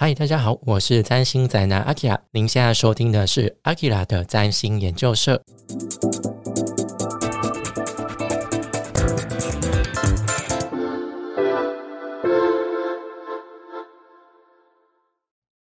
嗨，大家好，我是占星宅男阿 k 拉。您现在收听的是阿 k 拉的占星研究社。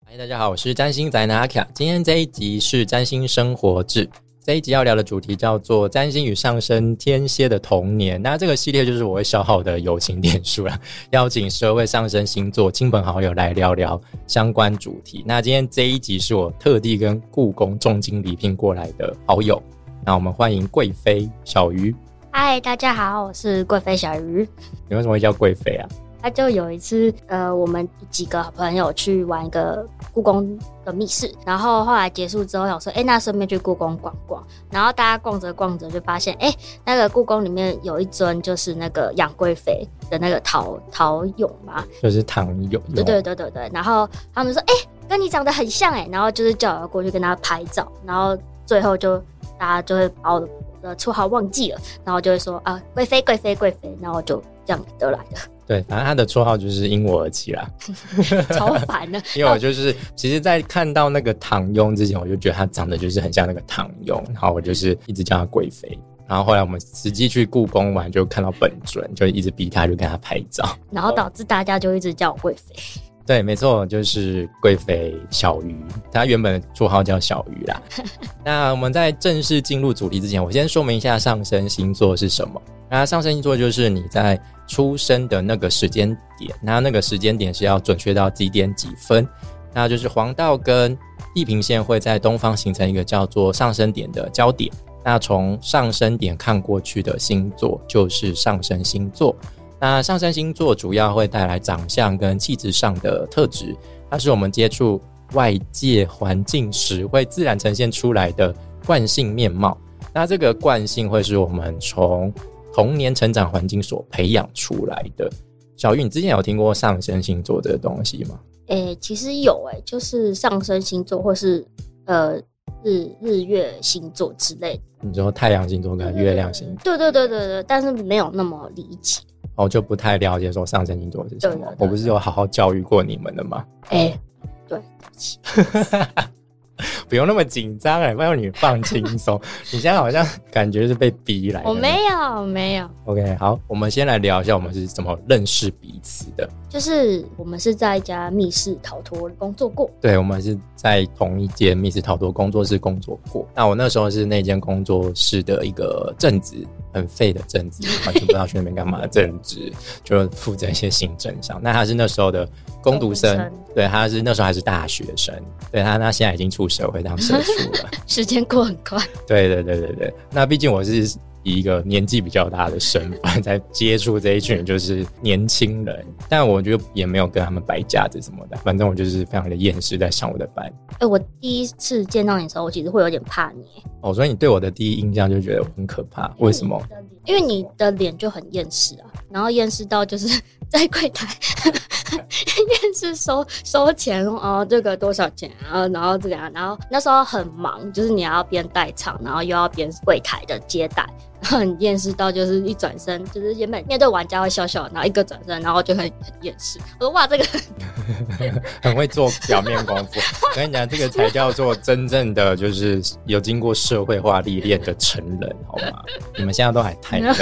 嗨，大家好，我是占星宅男阿 k 拉。今天这一集是占星生活志。这一集要聊的主题叫做“占星与上升天蝎的童年”。那这个系列就是我会消耗的友情点数了，邀请十二位上升星座亲朋好友来聊聊相关主题。那今天这一集是我特地跟故宫重金礼聘过来的好友。那我们欢迎贵妃小鱼。嗨，大家好，我是贵妃小鱼。你为什么会叫贵妃啊？他就有一次，呃，我们几个朋友去玩一个故宫的密室，然后后来结束之后，想说，哎，那顺便去故宫逛逛。然后大家逛着逛着，就发现，哎，那个故宫里面有一尊就是那个杨贵妃的那个陶陶俑嘛，就是唐俑。对对对对对。然后他们说，哎，跟你长得很像哎，然后就是叫我过去跟他拍照，然后最后就大家就会把我的绰号忘记了，然后就会说啊，贵妃贵妃贵妃，然后就这样得来的。对，反正他的绰号就是因我而起啦 超烦的。因为我就是，其实，在看到那个唐庸之前，我就觉得他长得就是很像那个唐庸，然后我就是一直叫他贵妃。然后后来我们实际去故宫玩，就看到本尊，就一直逼他，就跟他拍照，然后导致大家就一直叫我贵妃。对，没错，就是贵妃小鱼，她原本的绰号叫小鱼啦。那我们在正式进入主题之前，我先说明一下上升星座是什么。那上升星座就是你在出生的那个时间点，那那个时间点是要准确到几点几分，那就是黄道跟地平线会在东方形成一个叫做上升点的交点。那从上升点看过去的星座就是上升星座。那上升星座主要会带来长相跟气质上的特质，它是我们接触外界环境时会自然呈现出来的惯性面貌。那这个惯性会是我们从童年成长环境所培养出来的。小玉，你之前有听过上升星座这个东西吗？诶，其实有诶，就是上升星座或是呃日日月星座之类的。你说太阳星座跟月亮星座？对对对对对，但是没有那么理解。我就不太了解说上升星座是什么，我不是有好好教育过你们的吗？哎，对，对 不用那么紧张哎，不要你放轻松。你现在好像感觉是被逼来的。我没有，没有。OK，好，我们先来聊一下我们是怎么认识彼此的。就是我们是在一家密室逃脱工作过。对，我们是在同一间密室逃脱工作室工作过。那我那时候是那间工作室的一个正职，很废的正职，完全不知道去那边干嘛的正职，就负责一些行政上。那他是那时候的工读生，对，他是那时候还是大学生，对他，他现在已经出社会当社畜了。时间过很快。对对对对对，那毕竟我是。以一个年纪比较大的身份在接触这一群就是年轻人，但我觉得也没有跟他们摆架子什么的，反正我就是非常的厌世在上我的班。哎，我第一次见到你的时候，我其实会有点怕你。哦，所以你对我的第一印象就觉得很可怕？为什么？因为你的脸就很厌世啊，然后厌世到就是在柜台。面是收收钱哦，这个多少钱啊？然后这样，然后那时候很忙，就是你要边代场，然后又要边柜台的接待，很厌世到就是一转身，就是原本面对玩家会笑笑，然后一个转身，然后就很很厌世。我说哇，这个很会做表面功夫。我跟你讲，这个才叫做真正的就是有经过社会化历练的成人，好吗？你们现在都还太嫩，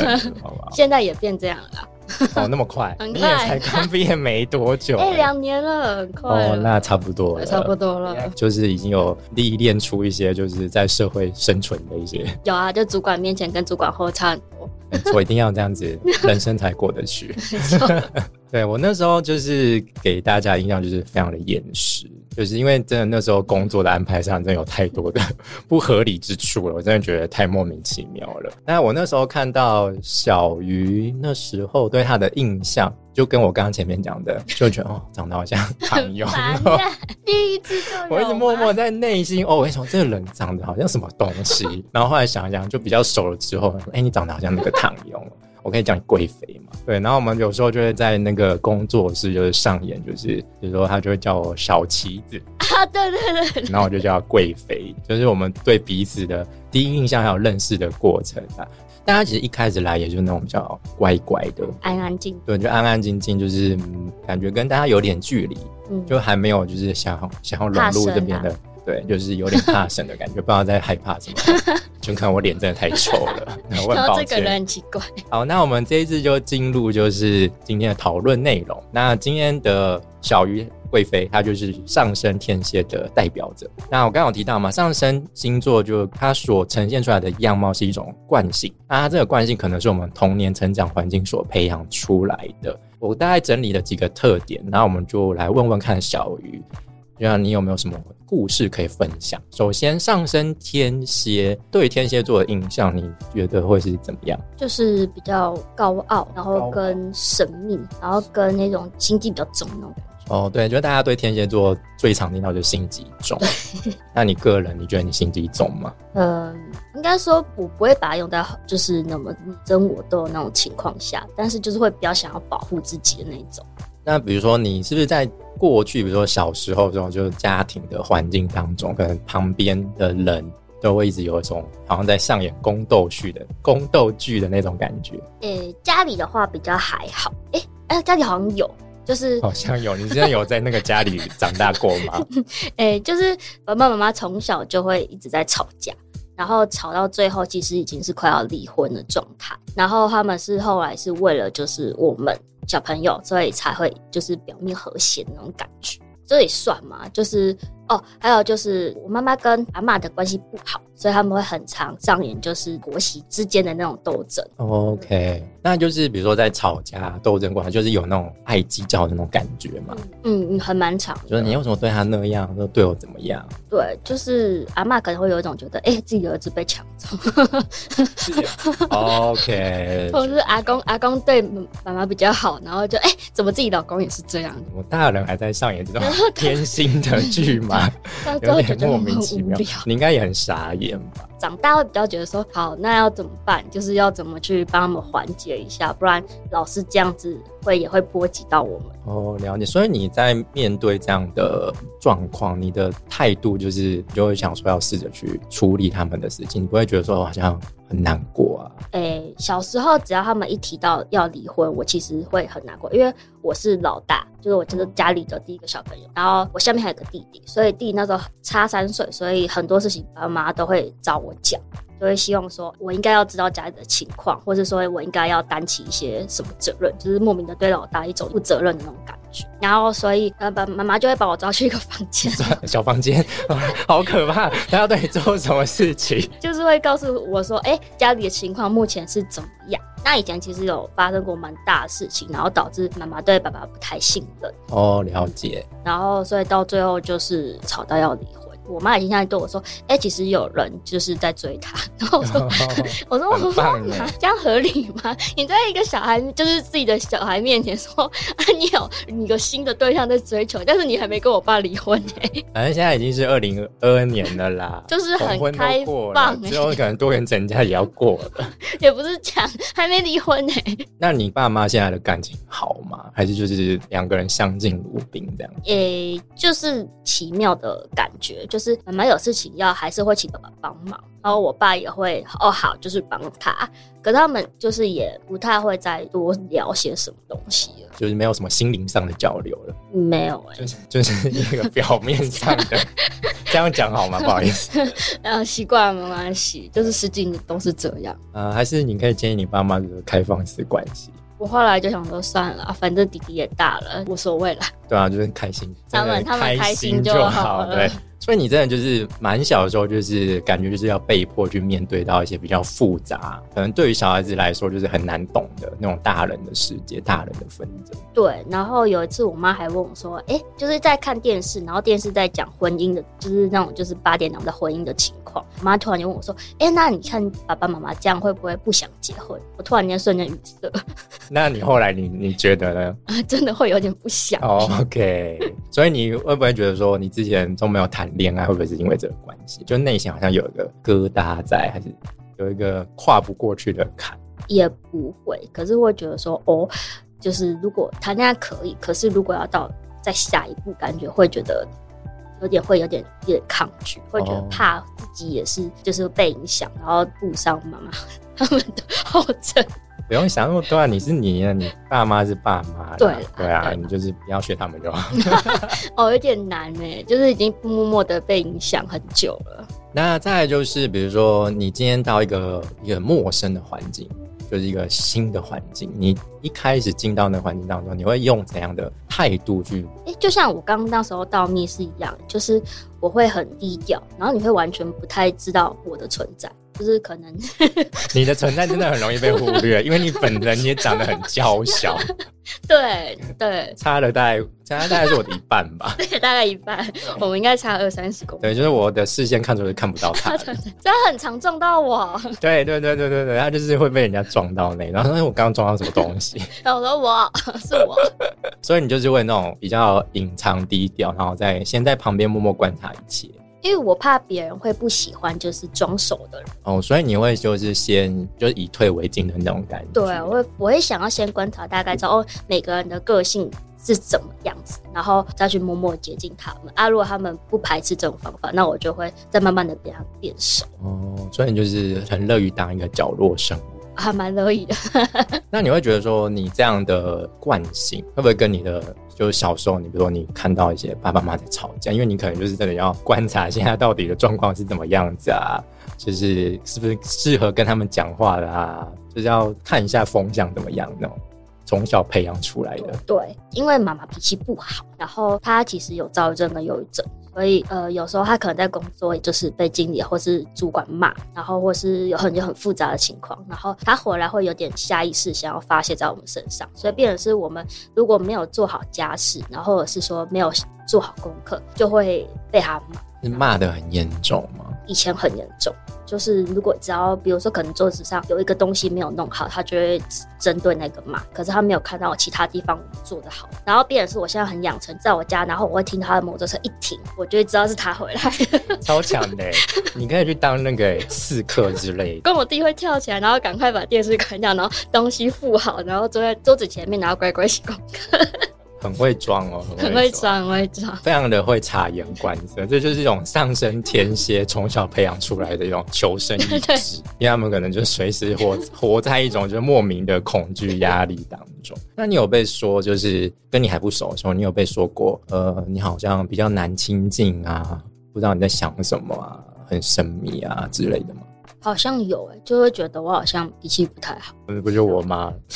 好吧？现在也变这样了。哦，那么快，你也才刚毕业没多久，哎，两年了，很快。哦，那差不多了，差不多了，就是已经有历练出一些，就是在社会生存的一些。有啊，就主管面前跟主管后差很多。我一定要这样子，人生才过得去。对我那时候就是给大家印象就是非常的厌世。就是因为真的那时候工作的安排上，真的有太多的不合理之处了，我真的觉得太莫名其妙了。那我那时候看到小鱼那时候对他的印象，就跟我刚刚前面讲的，就觉得哦，长得好像唐庸。第一次我一直默默在内心哦，我跟你说这个人长得好像什么东西。然后后来想一想，就比较熟了之后，哎，你长得好像那个唐庸。我可以叫你贵妃嘛？对，然后我们有时候就会在那个工作室就是上演，就是比如说他就会叫我小旗子啊，对对对，然后我就叫贵妃，就是我们对彼此的第一印象还有认识的过程啊。但他其实一开始来也就是那种比较乖乖的，安安静，对，就安安静静，就是、嗯、感觉跟大家有点距离，嗯，就还没有就是想要想要融入这边的，对，就是有点怕生的感觉，不知道在害怕什么。就看我脸真的太丑了，我很抱然后这个人歉。很奇怪，好，那我们这一次就进入就是今天的讨论内容。那今天的小鱼贵妃，她就是上升天蝎的代表者。那我刚刚有提到嘛，上升星座就它所呈现出来的样貌是一种惯性，那它这个惯性可能是我们童年成长环境所培养出来的。我大概整理了几个特点，然后我们就来问问看小鱼，就像你有没有什么故事可以分享？首先，上升天蝎对天蝎座的印象，你觉得会是怎么样？就是比较高傲，然后跟神秘，然后跟那种心机比较重那种感觉。哦，对，觉得大家对天蝎座最常听到就是心机重。那你个人，你觉得你心机重吗？嗯，应该说我不会把它用在就是那么你争我斗的那种情况下，但是就是会比较想要保护自己的那一种。那比如说，你是不是在过去，比如说小时候这种就是家庭的环境当中，可能旁边的人都会一直有一种好像在上演宫斗剧的宫斗剧的那种感觉？诶、家里的话比较还好，诶、哎、家里好像有，就是好像有，你之前有在那个家里长大过吗？诶、就是爸爸妈妈从小就会一直在吵架，然后吵到最后，其实已经是快要离婚的状态。然后他们是后来是为了就是我们小朋友，所以才会就是表面和谐的那种感觉。这也算嘛？就是哦，还有就是我妈妈跟阿妈的关系不好，所以他们会很常上演就是婆媳之间的那种斗争。OK，那就是比如说在吵架斗争过程，就是有那种爱计较的那种感觉嘛。嗯嗯，很蛮长。就是你为什么对他那样，都对我怎么样？对，就是阿妈可能会有一种觉得，哎、自己的儿子被抢走，OK，或者是阿公阿公对妈妈比较好，然后就哎、怎么自己老公也是这样？我大人还在上演这种 偏心的剧吗？有点莫名其妙。。你应该也很傻眼吧？长大会比较觉得说，好，那要怎么办？就是要怎么去帮他们缓解一下，不然老是这样子会也会波及到我们。哦，了解。所以你在面对这样的状况，你的态度就是你就会想说要试着去处理他们的事情，你不会觉得说好像很难过啊。诶、小时候只要他们一提到要离婚，我其实会很难过，因为我是老大，就是我就是家里的第一个小朋友，然后我下面还有个弟弟，所以弟弟那时候差三岁，所以很多事情爸妈都会找我讲，就会希望说我应该要知道家里的情况，或是说我应该要担起一些什么责任，就是莫名的对老大一种负责任的那种感觉。然后所以呃，爸妈妈就会把我抓去一个房间，小房间好可怕，他要对你做什么事情？就是会告诉我说，哎、家里的情况目前是怎么样？那以前其实有发生过蛮大的事情，然后导致妈妈对爸爸不太信任，哦，了解。然后所以到最后就是吵到要离婚。我妈已经现在对我说，哎、其实有人就是在追她。然后我说，我说我说妈这样合理吗？你在一个小孩，就是自己的小孩面前说，啊，你有你有新的对象在追求，但是你还没跟我爸离婚哎、反正现在已经是二零二二年了啦，就是很开放欸之后可能多元成家也要过了。也不是讲还没离婚哎、那你爸妈现在的感情好吗？还是就是两个人相敬如宾这样？诶、就是奇妙的感觉，就是妈妈有事情要，还是会请爸爸帮忙，然后我爸也会哦好，就是帮他。可他们就是也不太会再多聊些什么东西了，就是没有什么心灵上的交流了，没有哎、就是就是一个表面上的。这样讲好吗？不好意思，然后习惯了没关系，就是十几年都是这样。呃，还是你可以建议你爸妈就是开放式关系，我后来就想说算了，反正弟弟也大了，无所谓了。对啊，就是开心，他们他们开心心就好对。所以你真的就是蛮小的时候，就是感觉就是要被迫去面对到一些比较复杂，可能对于小孩子来说就是很难懂的那种大人的世界、大人的纷争。对，然后有一次我妈还问我说：“哎、就是在看电视，然后电视在讲婚姻的，就是那种就是八点档的婚姻的情况。”我妈突然就问我说：“哎、那你看爸爸妈妈这样会不会不想结婚？”我突然间瞬间语塞，那你后来你你觉得呢？真的会有点不想。哦 OK，所以你会不会觉得说你之前都没有谈恋爱，会不会是因为这个关系？就内心好像有一个疙瘩在，还是有一个跨不过去的坎？也不会，可是会觉得说，哦，就是如果谈恋爱可以，可是如果要到再下一步，感觉会觉得有点会有点有点抗拒，会觉得哦怕自己也是就是被影响，然后误伤妈妈他们的后尘。不用想那么多啊，你是你啊，你爸妈是爸妈，对对啊，你就是不要学他们就好。哦，有点难呢，就是已经默默的被影响很久了。那再来就是，比如说你今天到一个一个陌生的环境，就是一个新的环境，你一开始进到那个环境当中，你会用怎样的态度去？哎，就像我刚刚那时候到密室一样，就是我会很低调，然后你会完全不太知道我的存在，就是可能 你的存在真的很容易被忽略，因为你本人也长得很娇小，对对差了大概差了大概是我的一半吧。对，大概一半，我们应该差二三十公分。对，就是我的视线看出来看不到他的。很常撞到我，对对对对对对，他就是会被人家撞到那，然后我刚刚撞到什么东西，然后我说我是我，所以你就是会那种比较隐藏低调，然后在先在旁边默默观察一切。因为我怕别人会不喜欢就是装熟的人。哦，所以你会就是先就是以退为进的那种感觉。对，我会我会想要先观察，大概知道哦每个人的个性是怎么样子，然后再去默默接近他们。啊，如果他们不排斥这种方法，那我就会再慢慢的变他变熟，哦，所以你就是很乐于当一个角落生物。还蛮乐意的。那你会觉得说，你这样的惯性会不会跟你的就是小时候，你比如说你看到一些爸爸妈妈在吵架，因为你可能就是真的要观察现在到底的状况是怎么样子啊，就是是不是适合跟他们讲话的啊，就是要看一下风向怎么样那种，从小培养出来的。对，因为妈妈脾气不好，然后她其实有躁郁症跟忧郁症，所以呃，有时候他可能在工作就是被经理或是主管骂，然后或是有很有很复杂的情况，然后他回来会有点下意识想要发泄在我们身上，所以变成是我们如果没有做好家事，然后或者是说没有做好功课，就会被他骂。是骂得很严重吗？以前很严重，就是如果只要比如说可能桌子上有一个东西没有弄好，他就会针对那个骂。可是他没有看到其他地方做的好，然后变成是我现在很养成，在我家，然后我会听他的摩托车一停，我就会知道是他回来。超强的欸，你可以去当那个刺客之类的。跟我弟会跳起来，然后赶快把电视关掉，然后东西付好，然后坐在桌子前面，然后乖乖写功课，很会装哦，很会装，很会装。非常的会察言观色，这就是一种上升天蝎从小培养出来的一种求生意 对志，因为他们可能就随时活活在一种就是莫名的恐惧压力当中。那你有被说，就是跟你还不熟的时候，你有被说过，呃，你好像比较难亲近啊，不知道你在想什么啊，很神秘啊之类的吗？好像有诶、就会觉得我好像脾气不太好，不是不就我妈，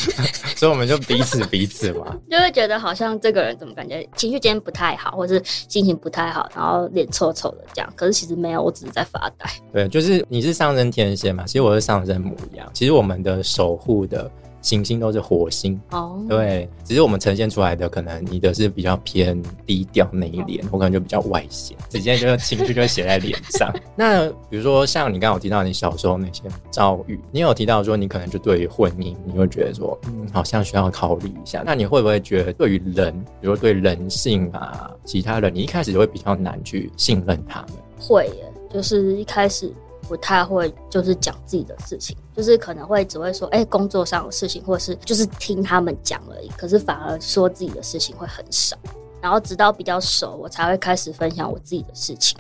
所以我们就彼此彼此嘛。就会觉得好像这个人怎么感觉情绪今天不太好，或是心情不太好，然后脸臭臭的这样。可是其实没有，我只是在发呆。对，就是你是上升天蝎嘛，其实我是上升母羊，其实我们的守护的行星都是火星。哦，对，只是我们呈现出来的，可能你的是比较偏低调内敛，我可能就比较外显，直接就是情绪就会写在脸上。那比如说像你刚刚有提到你小时候那些遭遇，你有提到说你可能就对于婚姻，你会觉得说，嗯，好像需要考虑一下。那你会不会觉得对于人，比如说对人性啊，其他人，你一开始就会比较难去信任他们？会耶，就是一开始不太会，就是讲自己的事情，就是可能会只会说，哎、工作上的事情，或是就是听他们讲而已。可是反而说自己的事情会很少，然后直到比较熟，我才会开始分享我自己的事情。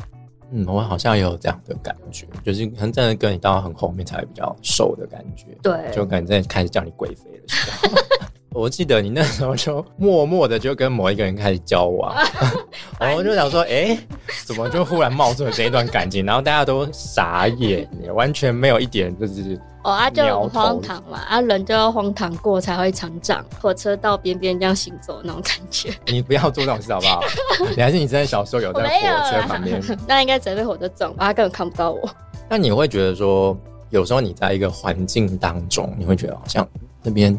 嗯，我好像也有这样的感觉，就是可能真的跟你到很后面才会比较熟的感觉。对，就可能真的开始叫你贵妃的时候。我记得你那时候就默默的就跟某一个人开始交往，然后我就想说，哎、怎么就忽然冒出了这一段感情？然后大家都傻眼，完全没有一点就是哦啊，就很荒唐嘛，啊，人就要荒唐过才会成长。火车到边边这样行走那种感觉，你不要做这种事好不好？你还是你真的小时候有在火车旁边？那应该直接被火车撞吧，他根本看不到我。那你会觉得说，有时候你在一个环境当中，你会觉得好像那边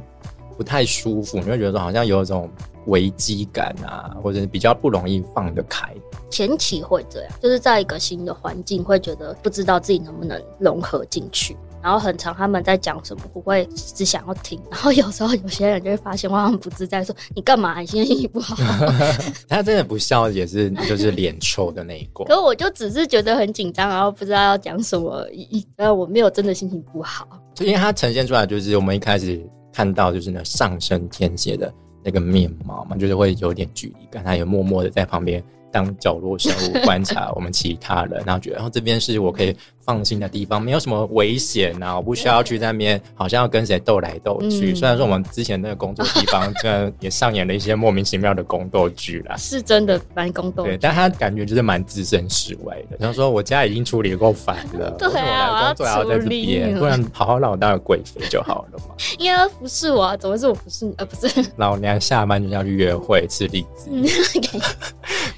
不太舒服，你会觉得说好像有一种危机感啊，或者是比较不容易放得开。前期会这样，就是在一个新的环境，会觉得不知道自己能不能融合进去。然后很长他们在讲什么，我会只想要听。然后有时候有些人就会发现我很不自在，说你干嘛？你现在心情不好。他真的不笑，也是就是脸臭的那一挂可。是我就只是觉得很紧张，然后不知道要讲什么而已。然后我没有真的心情不好。就因为它呈现出来，就是我们一开始看到就是呢上升天蝎的那个面貌嘛，就是会有点距离感，他也默默的在旁边当角落生物观察我们其他人，然后觉得然后这边是我可以放心的地方，没有什么危险啊，我不需要去在那边好像要跟谁斗来斗去。嗯 虽然说我们之前那个工作地方，虽然也上演了一些莫名其妙的宫斗剧啦。是真的蛮宫斗对，但他感觉就是蛮置身事外的。他说：“我家已经处理得够烦了，对啊我来工作还要在这边？不然好好让我当个贵妃就好了嘛。因为他服侍我、啊，怎么会是我不是你？呃，不是，老娘下班就要去约会吃栗子，嗯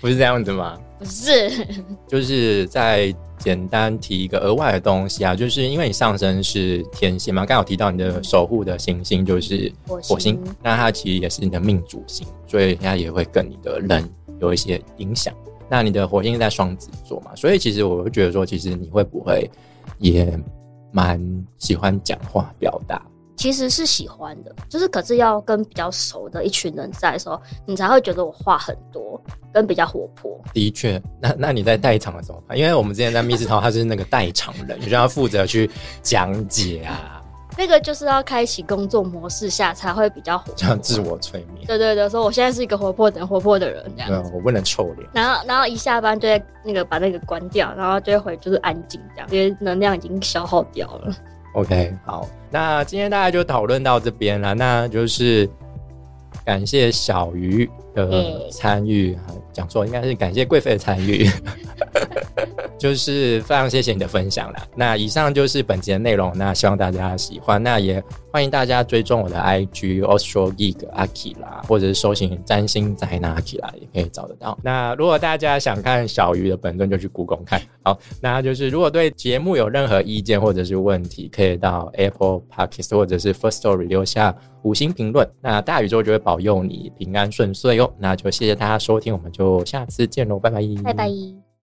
不是这样子吗？不是，就是再简单提一个额外的东西啊，就是因为你上升是天蝎嘛，刚好提到你的守护的行星就是火火星星，那它其实也是你的命主星，所以它也会跟你的人有一些影响。那你的火星在双子座嘛，所以其实我会觉得说，其实你会不会也蛮喜欢讲话表达？其实是喜欢的，就是可是要跟比较熟的一群人在的时候，你才会觉得我话很多，跟比较活泼。的确，那那你在代场的时候，因为我们之前在密室逃，他是那个代场人，你就是要负责去讲解啊，那个就是要开启工作模式下才会比较活泼。这样自我催眠。对对对，说我现在是一个活泼的活泼的人这样。对啊，我不能臭脸。然后，然后一下班就会那个把那个关掉，然后就会回就是安静这样，因为能量已经消耗掉了。OK，好，那今天大家就讨论到这边了，那就是感谢小鱼的参与，啊讲错应该是感谢贵妃的参与，就是非常谢谢你的分享啦。那以上就是本集的内容，那希望大家喜欢，那也欢迎大家追踪我的 IG Ostro Geek Aki 啦，或者是搜寻占星宅男 Aki 啦，也可以找得到。那如果大家想看小鱼的本尊，就去故宫看。好，那就是如果对节目有任何意见或者是问题，可以到 Apple Podcast 或者是 First Story 留下五星评论。那大宇宙就会保佑你平安顺遂哦。那就谢谢大家收听，我们就下次见喽，拜拜，拜拜。